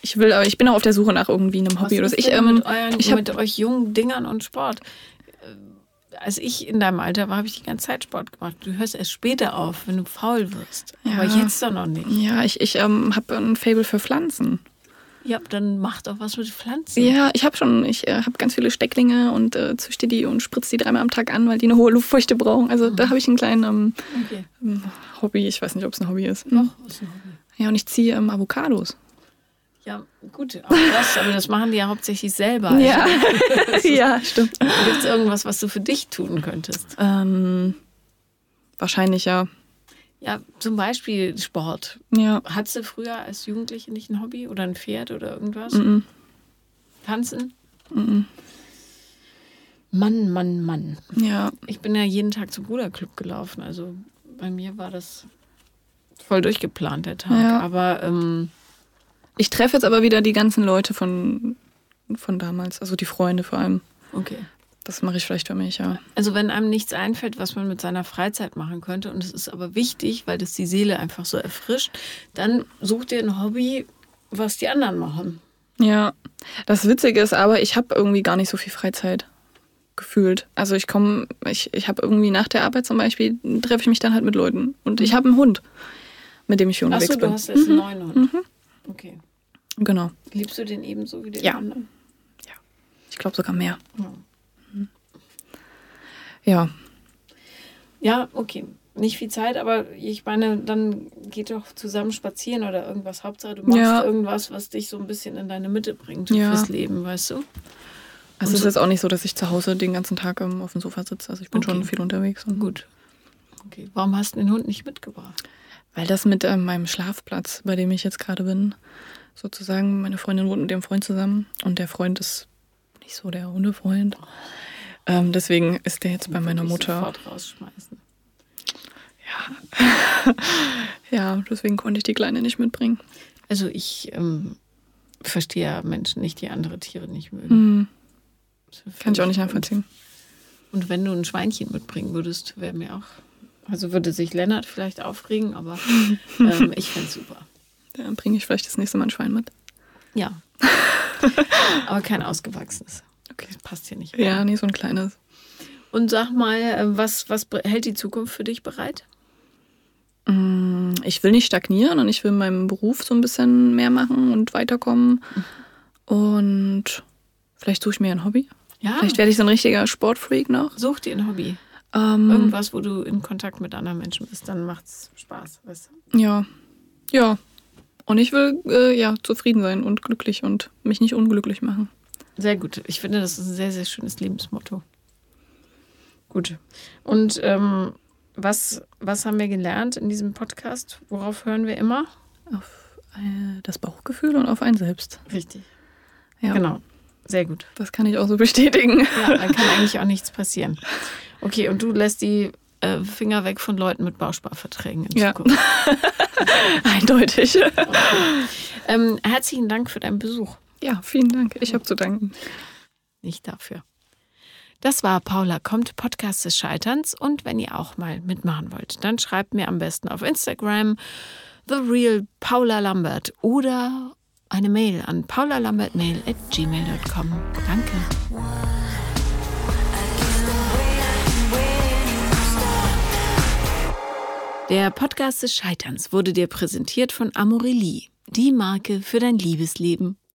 ich will, aber ich bin auch auf der Suche nach irgendwie einem Hobby oder so. Ich, ähm, mit, euren, ich hab, mit euch jungen Dingern und Sport? Als ich in deinem Alter war, habe ich die ganze Zeit Sport gemacht. Du hörst erst später auf, wenn du faul wirst. Aber Ja. jetzt doch noch nicht. ja, ich, ich ähm, habe ein Fable für Pflanzen. Ja, dann mach doch was mit Pflanzen. Ja, ich habe schon, ich äh, habe ganz viele Stecklinge und äh, züchte die und spritze die dreimal am Tag an, weil die eine hohe Luftfeuchte brauchen. Also da habe ich einen kleinen ähm, Okay. ähm, Hobby. Ich weiß nicht, ob es ein Hobby ist. Doch, ist ein Hobby. Ja, und ich ziehe ähm, Avocados. Ja, gut, auch das, aber das machen die ja hauptsächlich selber. Ja, <laughs> <laughs> ja, stimmt. Gibt es irgendwas, was du für dich tun könntest? Ähm, wahrscheinlich ja. Ja, zum Beispiel Sport. Ja. Hattest du früher als Jugendliche nicht ein Hobby oder ein Pferd oder irgendwas? Mhm. Tanzen? Mhm. Mann, Mann, Mann. Ja. Ich bin ja jeden Tag zum Bruderclub gelaufen. Also bei mir war das voll durchgeplant, der Tag. Ja. Aber ähm, Ich treffe jetzt aber wieder die ganzen Leute von, von damals, also die Freunde vor allem. okay. Das mache ich vielleicht für mich, ja. Also wenn einem nichts einfällt, was man mit seiner Freizeit machen könnte, und es ist aber wichtig, weil das die Seele einfach so erfrischt, dann such dir ein Hobby, was die anderen machen. Ja, das Witzige ist aber, ich habe irgendwie gar nicht so viel Freizeit gefühlt. Also ich komme, ich, ich habe irgendwie nach der Arbeit zum Beispiel, treffe ich mich dann halt mit Leuten. Und ich habe einen Hund, mit dem ich hier unterwegs Achso, du bin. hast jetzt einen neuen Hund. Okay. Genau. Liebst du den ebenso wie den Ja. anderen? Ich glaube sogar mehr. Ja. Ja. Ja, okay. Nicht viel Zeit, aber ich meine, dann geht doch zusammen spazieren oder irgendwas. Hauptsache, du machst Ja. irgendwas, was dich so ein bisschen in deine Mitte bringt Ja. fürs Leben, weißt du? Also es ist jetzt auch nicht so, dass ich zu Hause den ganzen Tag ähm, auf dem Sofa sitze. Also ich bin Okay. schon viel unterwegs. Gut. Okay. Warum hast du den Hund nicht mitgebracht? Weil das mit ähm, meinem Schlafplatz, bei dem ich jetzt gerade bin, sozusagen, meine Freundin wohnt mit dem Freund zusammen und der Freund ist nicht so der Hundefreund. Ähm, deswegen ist der jetzt bei meiner Mutter. Rausschmeißen. <laughs> Ja, deswegen konnte ich die Kleine nicht mitbringen. Also ich ähm, verstehe ja Menschen nicht, die andere Tiere nicht mögen. Mhm. Kann ich auch nicht nachvollziehen. Und wenn du ein Schweinchen mitbringen würdest, wäre mir auch. Also würde sich Lennart vielleicht aufregen, aber <laughs> ähm, ich fände es super. Dann bringe ich vielleicht das nächste Mal ein Schwein mit. Ja. <laughs> aber kein ausgewachsenes. Okay. Das passt hier nicht. Ja, nee, so ein kleines. Und sag mal, äh, was, was hält die Zukunft für dich bereit? Mm, Ich will nicht stagnieren und ich will in meinem Beruf so ein bisschen mehr machen und weiterkommen. Und vielleicht suche ich mir ein Hobby. Ja. Vielleicht werde ich so ein richtiger Sportfreak noch. Such dir ein Hobby. Ähm, Irgendwas, wo du in Kontakt mit anderen Menschen bist, dann macht's Spaß. Weißt du? Ja. Ja. Und ich will äh, ja zufrieden sein und glücklich und mich nicht unglücklich machen. Sehr gut. Ich finde, das ist ein sehr, sehr schönes Lebensmotto. Gut. Und ähm, was, was haben wir gelernt in diesem Podcast? Worauf hören wir immer? Auf äh, das Bauchgefühl und auf ein Selbst. Richtig. Ja. Genau. Sehr gut. Das kann ich auch so <laughs> bestätigen. Ja, dann kann eigentlich auch nichts passieren. Okay, und du lässt die äh, Finger weg von Leuten mit Bausparverträgen in Ja. Zukunft. <laughs> Eindeutig. Ähm, herzlichen Dank für deinen Besuch. Ja, vielen Dank. Ich habe zu danken. Nicht dafür. Das war Paula kommt, Podcast des Scheiterns. Und wenn ihr auch mal mitmachen wollt, dann schreibt mir am besten auf Instagram The Real Paula Lambert oder eine Mail an paulalambertmail at gmail.com. Danke. Der Podcast des Scheiterns wurde dir präsentiert von Amorelie, die Marke für dein Liebesleben.